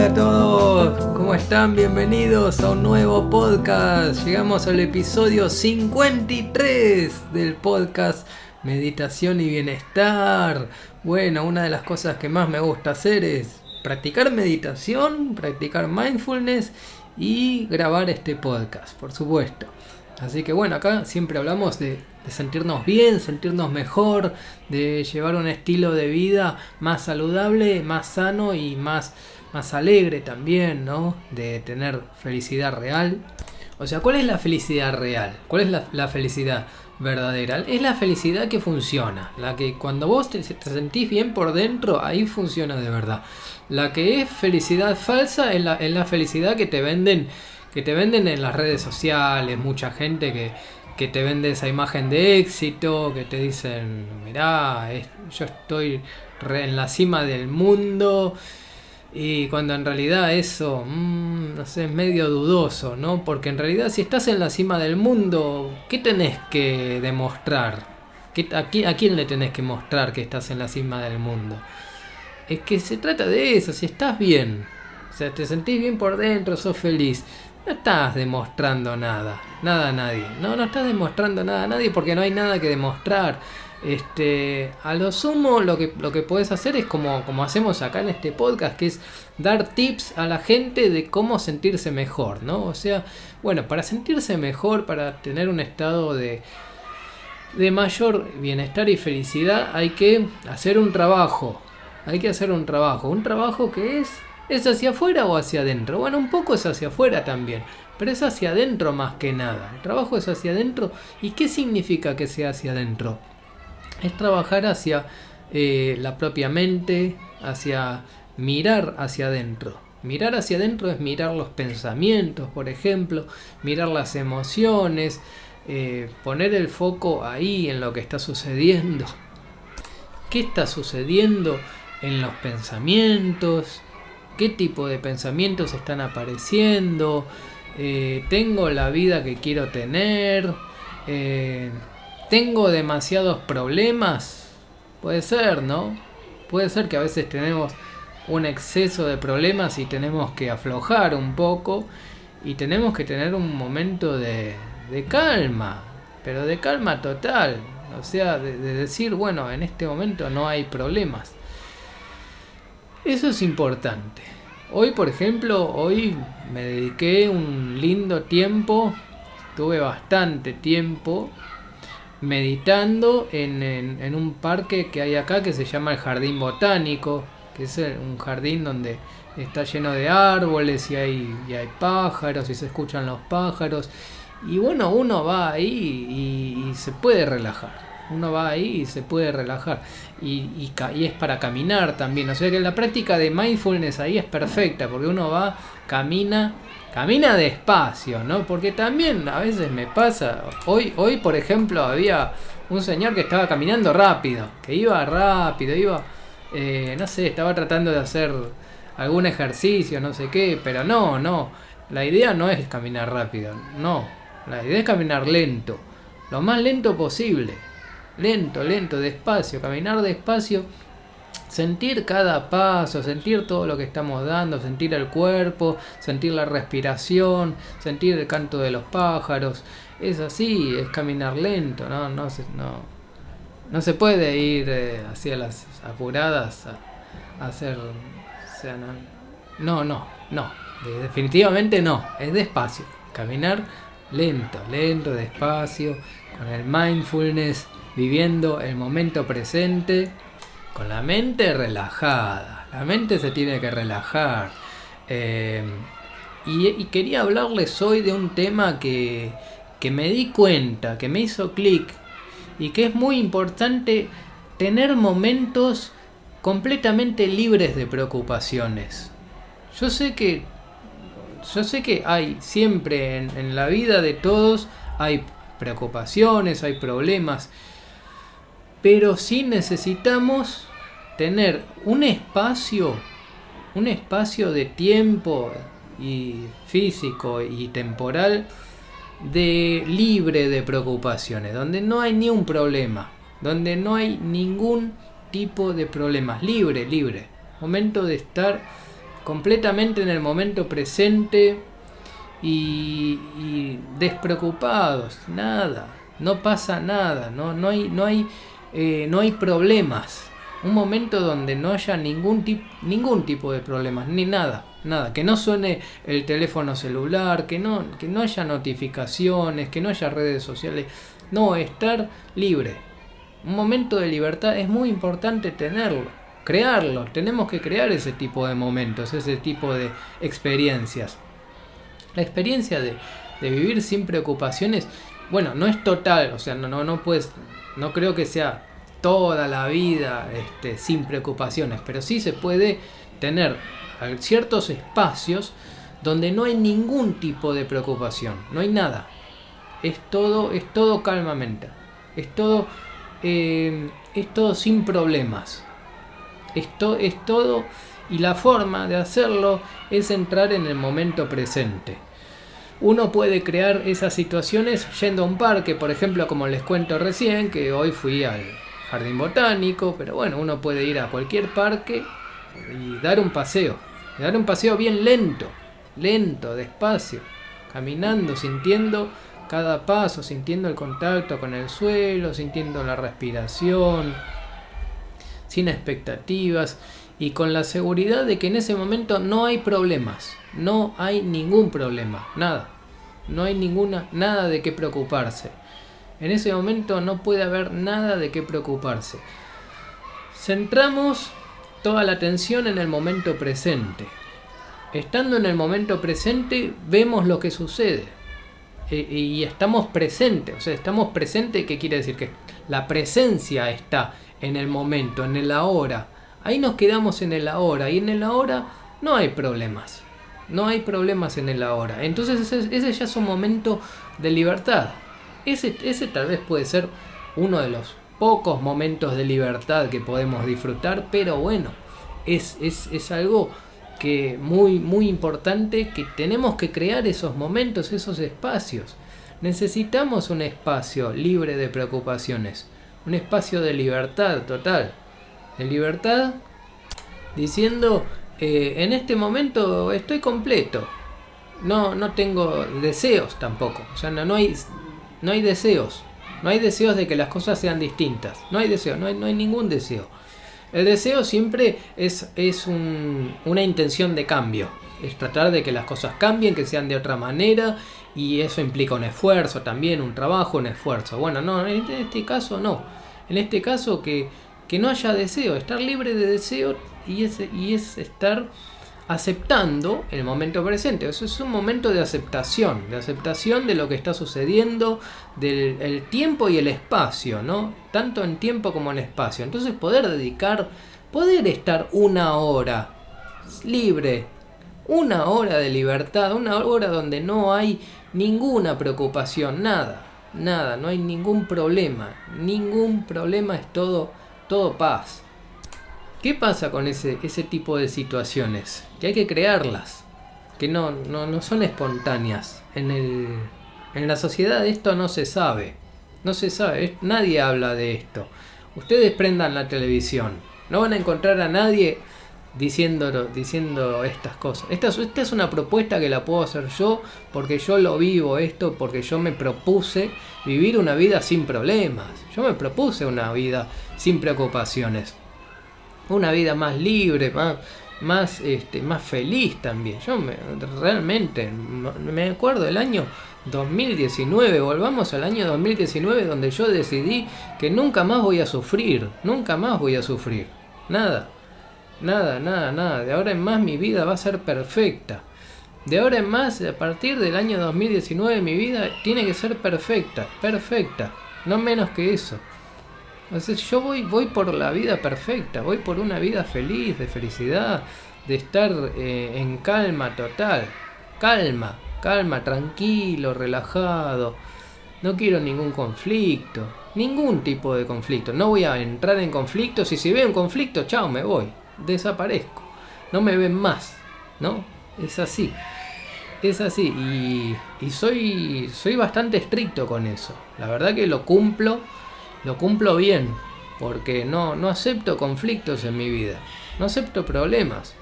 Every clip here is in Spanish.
Hola a todos, ¿cómo están? Bienvenidos a un nuevo podcast. Llegamos al episodio 53 del podcast Meditación y Bienestar. Bueno, una de las cosas que más me gusta hacer es practicar meditación, practicar mindfulness y grabar este podcast, por supuesto. Así que bueno, acá siempre hablamos de, sentirnos bien, sentirnos mejor, de llevar un estilo de vida más saludable, más sano y más, más alegre también, ¿no? De tener felicidad real. O sea, ¿cuál es la felicidad real? ¿Cuál es la, felicidad verdadera? Es la felicidad que funciona, la que cuando vos te, sentís bien por dentro, ahí funciona de verdad. La que es felicidad falsa es la, es la felicidad que te venden que te venden en las redes sociales, mucha gente que, te vende esa imagen de éxito, que te dicen, mirá, yo estoy en la cima del mundo. Y cuando en realidad eso, mm, no sé, es medio dudoso, ¿no? Porque en realidad si estás en la cima del mundo, ¿qué tenés que demostrar? ¿Qué, a, quién le tenés que mostrar que estás en la cima del mundo? Es que se trata de eso, si estás bien, o sea, te sentís bien por dentro, sos feliz, no estás demostrando nada, nada a nadie. No, no estás demostrando nada a nadie porque no hay nada que demostrar. Este, a lo sumo lo que, lo que puedes hacer es como, como hacemos acá en este podcast, que es dar tips a la gente de cómo sentirse mejor, ¿no? O sea, bueno, para sentirse mejor, para tener un estado de, de mayor bienestar y felicidad, hay que hacer un trabajo. Hay que hacer un trabajo. Un trabajo que es ¿Es hacia afuera o hacia adentro? Bueno, un poco es hacia afuera también, pero es hacia adentro más que nada. El trabajo es hacia adentro. ¿Y qué significa que sea hacia adentro? Es trabajar hacia eh, la propia mente, hacia mirar hacia adentro. Mirar hacia adentro es mirar los pensamientos, por ejemplo, mirar las emociones, eh, poner el foco ahí en lo que está sucediendo. ¿Qué está sucediendo en los pensamientos? qué tipo de pensamientos están apareciendo, eh, tengo la vida que quiero tener, tengo demasiados problemas, puede ser, ¿no? Puede ser que a veces tenemos un exceso de problemas y tenemos que aflojar un poco y tenemos que tener un momento de, calma, pero de calma total, o sea, de decir, bueno, en este momento no hay problemas. Eso es importante. Hoy, por ejemplo, hoy me dediqué un lindo tiempo, tuve bastante tiempo meditando en, un parque que hay acá que se llama el Jardín Botánico, que es un jardín donde está lleno de árboles y hay, y hay pájaros y se escuchan los pájaros. Y bueno, uno va ahí y se puede relajar uno va ahí y se puede relajar. Y, y, es para caminar también. O sea que la práctica de mindfulness ahí es perfecta, porque uno va, camina, camina despacio, ¿no? Porque también a veces me pasa, hoy, hoy por ejemplo había un señor que estaba caminando rápido, que iba rápido, iba, eh, no sé, estaba tratando de hacer algún ejercicio, no sé qué, pero no, no, la idea no es caminar rápido, no, la idea es caminar lento, lo más lento posible lento, lento, despacio, caminar despacio, sentir cada paso, sentir todo lo que estamos dando, sentir el cuerpo, sentir la respiración, sentir el canto de los pájaros. Es así, es caminar lento, no, no, se, no, no se puede ir eh, hacia las apuradas a, hacer... no, no, no, definitivamente no, es despacio, caminar lento, lento, despacio, con el mindfulness viviendo el momento presente con la mente relajada. La mente se tiene que relajar. Eh, y, quería hablarles hoy de un tema que, que me di cuenta, que me hizo clic y que es muy importante tener momentos completamente libres de preocupaciones. Yo sé que yo sé que hay siempre en, en la vida de todos hay preocupaciones, hay problemas pero sí necesitamos tener un espacio, un espacio de tiempo y físico y temporal de libre de preocupaciones, donde no hay ni un problema, donde no hay ningún tipo de problemas, libre, libre. Momento de estar completamente en el momento presente y, despreocupados, nada, no pasa nada, no, no, hay, no, hay, eh, no hay problemas. Un momento donde no haya ningún, ningún tipo de problemas, ni nada, nada. Que no suene el teléfono celular, que no, que no haya notificaciones, que no haya redes sociales. No, estar libre. Un momento de libertad es muy importante tenerlo crearlo. Tenemos que crear ese tipo de momentos, ese tipo de experiencias. La experiencia de, vivir sin preocupaciones, bueno, no es total, o sea, no, no, no puedes, no creo que sea toda la vida este, sin preocupaciones, pero sí se puede tener ciertos espacios donde no hay ningún tipo de preocupación, no hay nada. Es todo, es todo calmamente, es todo, eh, es todo sin problemas. Esto es todo y la forma de hacerlo es entrar en el momento presente. Uno puede crear esas situaciones yendo a un parque, por ejemplo, como les cuento recién, que hoy fui al jardín botánico, pero bueno, uno puede ir a cualquier parque y dar un paseo, dar un paseo bien lento, lento, despacio, caminando, sintiendo cada paso, sintiendo el contacto con el suelo, sintiendo la respiración, sin expectativas y con la seguridad de que en ese momento no hay problemas, no hay ningún problema, nada, no hay ninguna, nada de qué preocuparse. En ese momento no puede haber nada de qué preocuparse. Centramos toda la atención en el momento presente. Estando en el momento presente vemos lo que sucede e, y estamos presentes. O sea, estamos presentes, ¿qué quiere decir? Que la presencia está en el momento, en el ahora. Ahí nos quedamos en el ahora y en el ahora no hay problemas. No hay problemas en el ahora. Entonces ese, ya es un momento de libertad. Ese, ese tal vez puede ser uno de los pocos momentos de libertad que podemos disfrutar, pero bueno, es, es, es algo que muy, muy importante que tenemos que crear esos momentos, esos espacios. Necesitamos un espacio libre de preocupaciones un espacio de libertad total. De libertad diciendo, eh, en este momento estoy completo. No, no tengo deseos tampoco. O sea, no, no, hay, no hay deseos. No hay deseos de que las cosas sean distintas. No hay deseo, no hay, no hay ningún deseo. El deseo siempre es, es una intención de cambio. Es tratar de que las cosas cambien, que sean de otra manera y eso implica un esfuerzo también, un trabajo, un esfuerzo. Bueno, no, en este caso no. En este caso que, que no haya deseo, estar libre de deseo y es, y es estar aceptando el momento presente. Eso es un momento de aceptación, de aceptación de lo que está sucediendo, del el tiempo y el espacio, ¿no? Tanto en tiempo como en espacio. Entonces poder dedicar, poder estar una hora libre, una hora de libertad, una hora donde no hay ninguna preocupación, nada, nada, no hay ningún problema, ningún problema, es todo, todo paz. ¿Qué pasa con ese, ese tipo de situaciones? Que hay que crearlas, que no, no, no son espontáneas. En, el, en la sociedad esto no se sabe, no se sabe, nadie habla de esto. Ustedes prendan la televisión, no van a encontrar a nadie diciendo, diciendo estas cosas. Esta es una propuesta que la puedo hacer yo porque yo lo vivo esto, porque yo me propuse vivir una vida sin problemas. Yo me propuse una vida sin preocupaciones. Una vida más libre, más, más, este, más feliz también. Yo me, realmente me acuerdo del año 2019, volvamos al año 2019 donde yo decidí que nunca más voy a sufrir, nunca más voy a sufrir. Nada. Nada, nada, nada. De ahora en más mi vida va a ser perfecta. De ahora en más, a partir del año 2019, mi vida tiene que ser perfecta, perfecta. No menos que eso. Entonces yo voy, voy por la vida perfecta, voy por una vida feliz, de felicidad, de estar eh, en calma total. Calma, calma, tranquilo, relajado. No quiero ningún conflicto, ningún tipo de conflicto. No voy a entrar en conflictos y si veo un conflicto, chao, me voy desaparezco. No me ven más, ¿no? Es así. Es así. Y, y soy, soy bastante estricto con eso. La verdad que lo cumplo, lo cumplo bien. Porque no, no acepto conflictos en mi vida. No acepto problemas.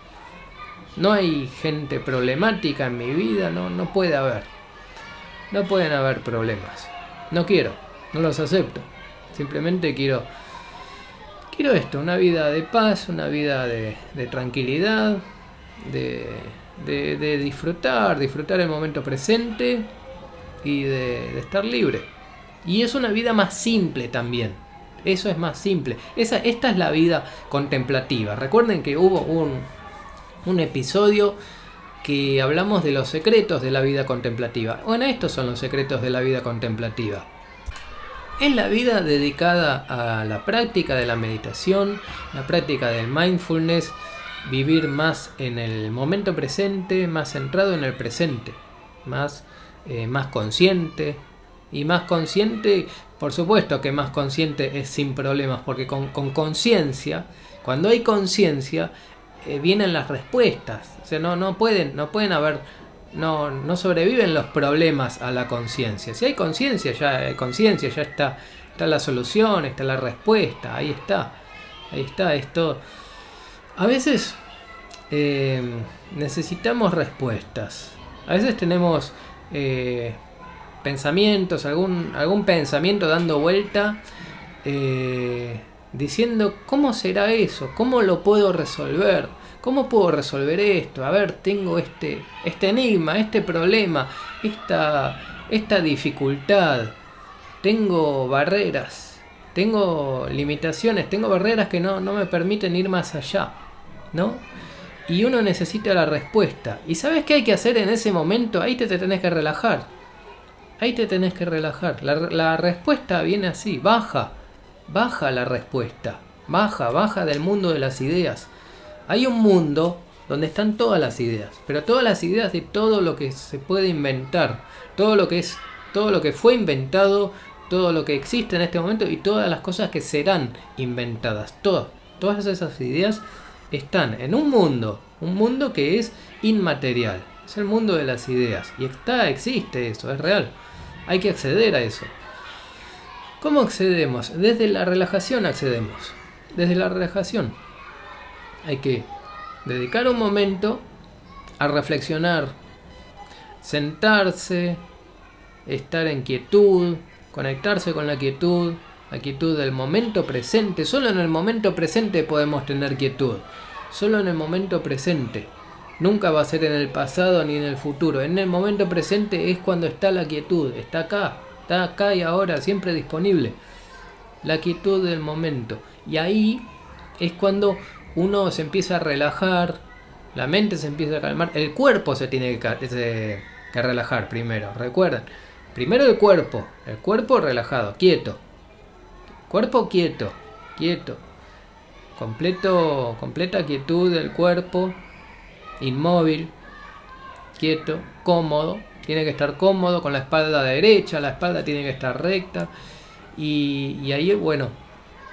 No hay gente problemática en mi vida, no, no puede haber. No pueden haber problemas. No quiero, no los acepto. Simplemente quiero quiero esto, una vida de paz, una vida de, tranquilidad, de, disfrutar, disfrutar el momento presente y de, estar libre. Y es una vida más simple también. Eso es más simple. Esa, esta es la vida contemplativa. Recuerden que hubo un, un episodio que hablamos de los secretos de la vida contemplativa. Bueno, estos son los secretos de la vida contemplativa. Es la vida dedicada a la práctica de la meditación, la práctica del mindfulness, vivir más en el momento presente, más centrado en el presente, más, eh, más consciente. Y más consciente, por supuesto que más consciente es sin problemas, porque con conciencia, cuando hay conciencia, eh, vienen las respuestas. O sea, no, no, pueden, no pueden haber no, no sobreviven los problemas a la conciencia. Si hay conciencia, ya hay conciencia, ya está, está la solución, está la respuesta, ahí está. Ahí está esto. A veces eh, necesitamos respuestas. A veces tenemos eh, pensamientos, algún, algún pensamiento dando vuelta, eh, diciendo, ¿cómo será eso? ¿Cómo lo puedo resolver? ¿Cómo puedo resolver esto? A ver, tengo este, este enigma, este problema, esta, esta dificultad. Tengo barreras, tengo limitaciones, tengo barreras que no, no me permiten ir más allá. ¿No? Y uno necesita la respuesta. ¿Y sabes qué hay que hacer en ese momento? Ahí te, te tenés que relajar. Ahí te tenés que relajar. La, la respuesta viene así, baja. Baja la respuesta. Baja, baja del mundo de las ideas hay un mundo donde están todas las ideas, pero todas las ideas de todo lo que se puede inventar, todo lo que es, todo lo que fue inventado, todo lo que existe en este momento y todas las cosas que serán inventadas, todas, todas esas ideas están en un mundo, un mundo que es inmaterial, es el mundo de las ideas y está, existe eso, es real. Hay que acceder a eso. ¿Cómo accedemos? Desde la relajación accedemos. Desde la relajación hay que dedicar un momento a reflexionar, sentarse, estar en quietud, conectarse con la quietud, la quietud del momento presente. Solo en el momento presente podemos tener quietud. Solo en el momento presente. Nunca va a ser en el pasado ni en el futuro. En el momento presente es cuando está la quietud. Está acá. Está acá y ahora, siempre disponible. La quietud del momento. Y ahí es cuando uno se empieza a relajar, la mente se empieza a calmar, el cuerpo se tiene que, relajar primero, recuerden. Primero el cuerpo, el cuerpo relajado, quieto. Cuerpo quieto, quieto. Completo, completa quietud del cuerpo, inmóvil, quieto, cómodo. Tiene que estar cómodo con la espalda derecha, la espalda tiene que estar recta. Y, y ahí, bueno,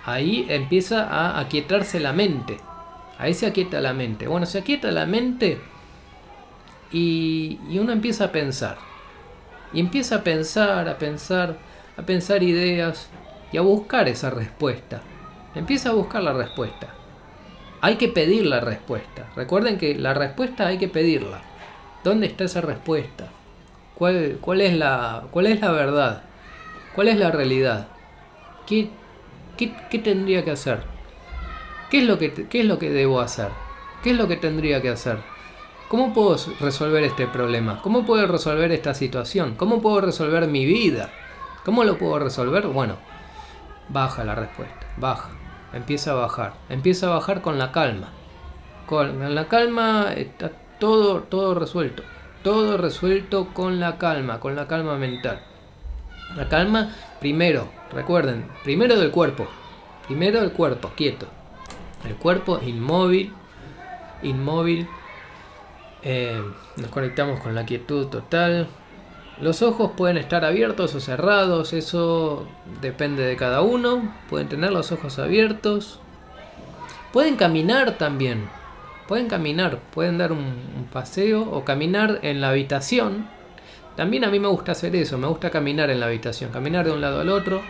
ahí empieza a aquietarse la mente. Ahí se aquieta la mente. Bueno, se aquieta la mente y, uno empieza a pensar. Y empieza a pensar, a pensar, a pensar ideas y a buscar esa respuesta. Empieza a buscar la respuesta. Hay que pedir la respuesta. Recuerden que la respuesta hay que pedirla. ¿Dónde está esa respuesta? ¿Cuál, es, la, verdad? ¿Cuál es la realidad? ¿Qué, qué, qué tendría que hacer? ¿Qué es, lo que, ¿Qué es lo que debo hacer? ¿Qué es lo que tendría que hacer? ¿Cómo puedo resolver este problema? ¿Cómo puedo resolver esta situación? ¿Cómo puedo resolver mi vida? ¿Cómo lo puedo resolver? Bueno, baja la respuesta, baja, empieza a bajar, empieza a bajar con la calma. Con la calma está todo, todo resuelto, todo resuelto con la calma, con la calma mental. La calma primero, recuerden, primero del cuerpo, primero del cuerpo, quieto, el cuerpo inmóvil, inmóvil. Eh, nos conectamos con la quietud total. Los ojos pueden estar abiertos o cerrados, eso depende de cada uno. Pueden tener los ojos abiertos. Pueden caminar también. Pueden caminar, pueden dar un paseo o caminar en la habitación. También a mí me gusta hacer eso, me gusta caminar en la habitación, caminar de un lado al otro.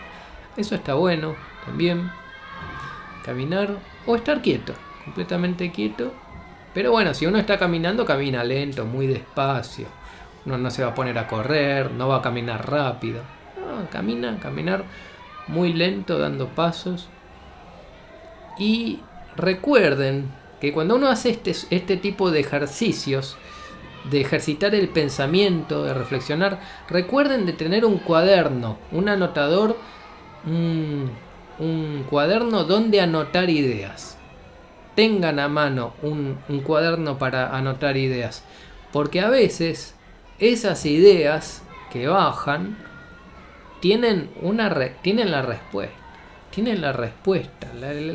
Eso está bueno también. Caminar o estar quieto, completamente quieto, Pero bueno, si uno está caminando, camina lento, muy despacio. Uno no se va a poner a correr, no va a caminar rápido. No, camina, caminar muy lento, dando pasos. Y recuerden que cuando uno hace este, este tipo de ejercicios, de ejercitar el pensamiento, de reflexionar, recuerden de tener un cuaderno, un anotador, un, un cuaderno donde anotar ideas tengan a mano un, cuaderno para anotar ideas. Porque a veces esas ideas que bajan tienen, una tienen la respuesta. Tienen la respuesta.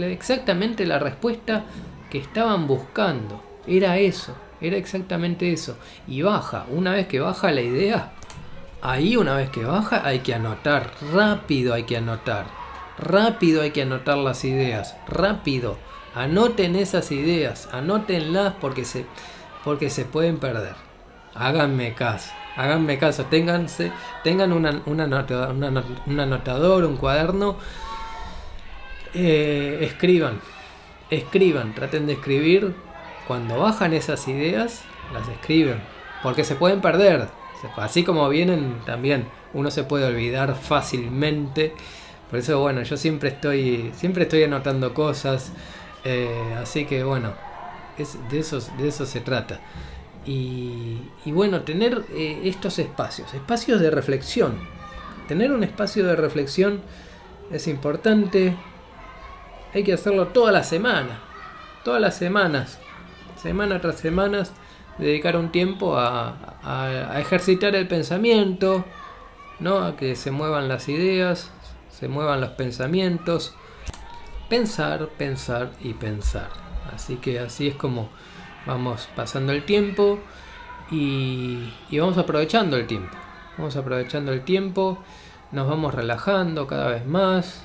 exactamente la respuesta que estaban buscando. Era eso. Era exactamente eso. Y baja. Una vez que baja la idea, ahí una vez que baja hay que anotar. Rápido hay que anotar. Rápido hay que anotar las ideas. Rápido Anoten esas ideas, anótenlas porque se, porque se pueden perder. Háganme caso, háganme caso, ténganse, tengan una, un anotador, un cuaderno, eh, escriban, escriban, traten de escribir. Cuando bajan esas ideas, las escriben, porque se pueden perder. Así como vienen también, uno se puede olvidar fácilmente. Por eso, bueno, yo siempre estoy, siempre estoy anotando cosas. Eh, así que bueno, es, de, de eso se trata. Y, bueno, tener eh, estos espacios, espacios de reflexión. Tener un espacio de reflexión es importante. Hay que hacerlo toda la semana, todas las semanas, semana tras semana, dedicar un tiempo a, a ejercitar el pensamiento, ¿no? a que se muevan las ideas, se muevan los pensamientos pensar, pensar y pensar. Así que así es como vamos pasando el tiempo y, vamos aprovechando el tiempo. Vamos aprovechando el tiempo, nos vamos relajando cada vez más.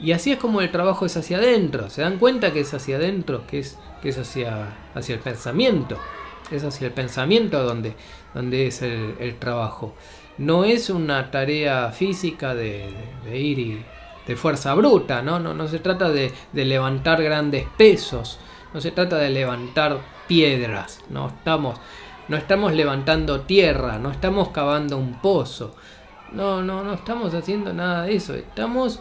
Y así es como el trabajo es hacia adentro. ¿Se dan cuenta que es hacia adentro? Que es, que es hacia, hacia el pensamiento. Es hacia el pensamiento donde, donde es el, trabajo. No es una tarea física de ir y de fuerza bruta, ¿no? No, no se trata de, levantar grandes pesos, no se trata de levantar piedras, no estamos, no estamos levantando tierra, no estamos cavando un pozo, no, no, no estamos haciendo nada de eso, estamos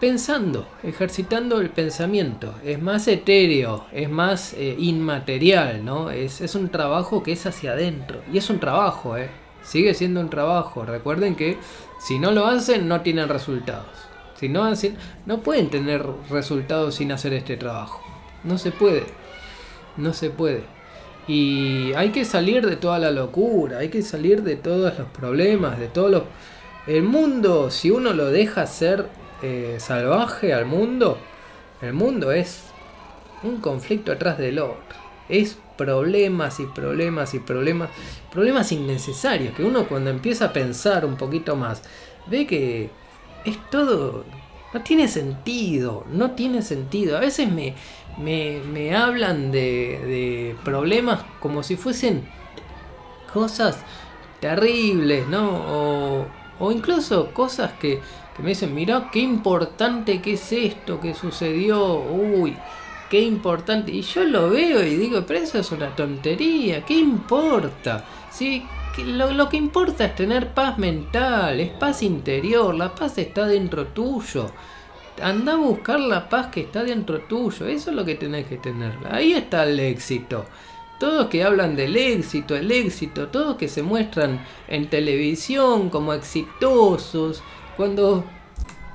pensando, ejercitando el pensamiento, es más etéreo, es más eh, inmaterial, ¿no? Es, es un trabajo que es hacia adentro, y es un trabajo, ¿eh? Sigue siendo un trabajo. Recuerden que si no lo hacen, no tienen resultados. Si no hacen, no pueden tener resultados sin hacer este trabajo. No se puede. No se puede. Y hay que salir de toda la locura, hay que salir de todos los problemas, de todos los... El mundo, si uno lo deja ser eh, salvaje al mundo, el mundo es un conflicto atrás del otro. Es problemas y problemas y problemas, problemas innecesarios, que uno cuando empieza a pensar un poquito más, ve que es todo, no tiene sentido, no tiene sentido. A veces me, me, hablan de, de problemas como si fuesen cosas terribles, ¿no? O, o incluso cosas que, que me dicen, mira qué importante que es esto que sucedió, uy, qué importante. Y yo lo veo y digo, pero eso es una tontería, ¿qué importa? ¿Sí? Lo, lo, que importa es tener paz mental, es paz interior, la paz está dentro tuyo. Anda a buscar la paz que está dentro tuyo, eso es lo que tenés que tener. Ahí está el éxito. Todos que hablan del éxito, el éxito, todos que se muestran en televisión como exitosos, cuando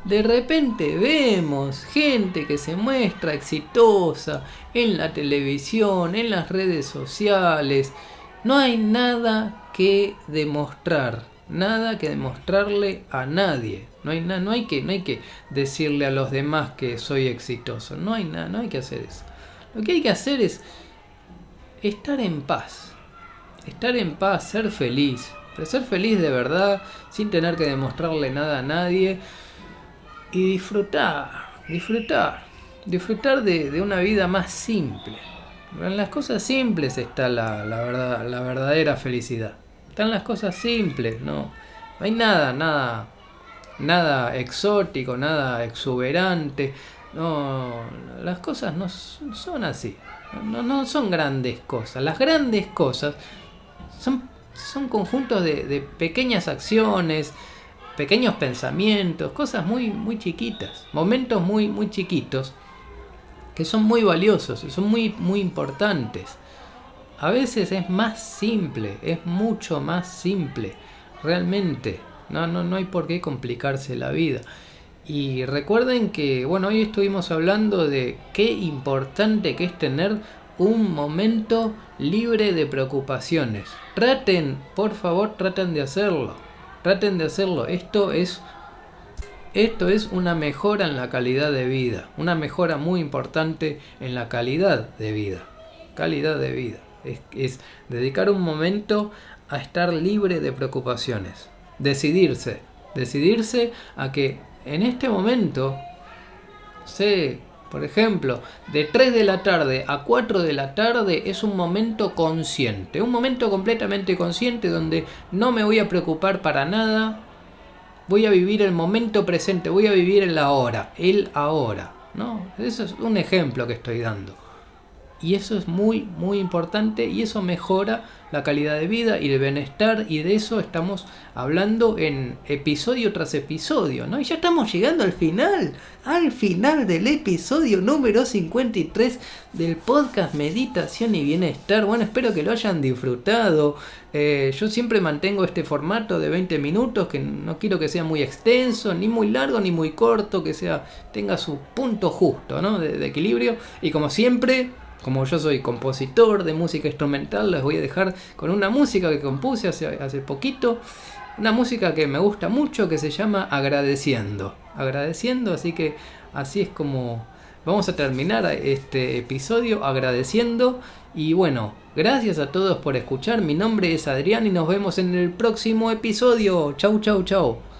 de repente vemos gente que se muestra exitosa en la televisión, en las redes sociales. No hay nada que demostrar, nada que demostrarle a nadie. No hay, no hay, que, no hay que decirle a los demás que soy exitoso. No hay nada, no hay que hacer eso. Lo que hay que hacer es estar en paz. Estar en paz, ser feliz. Pero ser feliz de verdad, sin tener que demostrarle nada a nadie y disfrutar, disfrutar, disfrutar de, una vida más simple. En las cosas simples está la, verdad, la verdadera felicidad. Están las cosas simples, ¿no? No hay nada, nada, nada exótico, nada exuberante. No, las cosas no son así. No, no son grandes cosas. Las grandes cosas son, son conjuntos de, pequeñas acciones, pequeños pensamientos, cosas muy, muy chiquitas, momentos muy, muy chiquitos que son muy valiosos, son muy, muy importantes. A veces es más simple, es mucho más simple, realmente. No, no, no hay por qué complicarse la vida. Y recuerden que, bueno, hoy estuvimos hablando de qué importante que es tener un momento libre de preocupaciones. Traten, por favor, traten de hacerlo. Traten de hacerlo. Esto es esto es una mejora en la calidad de vida, una mejora muy importante en la calidad de vida. Calidad de vida. Es, dedicar un momento a estar libre de preocupaciones. Decidirse. Decidirse a que en este momento, sé, por ejemplo, de 3 de la tarde a 4 de la tarde es un momento consciente, un momento completamente consciente donde no me voy a preocupar para nada, voy a vivir el momento presente, voy a vivir el ahora, el ahora, ¿no? Eso es un ejemplo que estoy dando. Y eso es muy, muy importante y eso mejora la calidad de vida y el bienestar y de eso estamos hablando en episodio tras episodio, ¿no? Y ya estamos llegando al final, al final del episodio número 53 del podcast Meditación y Bienestar. Bueno, espero que lo hayan disfrutado. Eh, yo siempre mantengo este formato de 20 minutos, que no quiero que sea muy extenso, ni muy largo, ni muy corto, que sea tenga su punto justo, ¿no? de equilibrio. Y como siempre, como yo soy compositor de música instrumental, les voy a dejar con una música que compuse hace, hace poquito. Una música que me gusta mucho que se llama Agradeciendo. Agradeciendo, así que así es como vamos a terminar este episodio agradeciendo. Y bueno, gracias a todos por escuchar. Mi nombre es Adrián y nos vemos en el próximo episodio. Chau, chau, chau.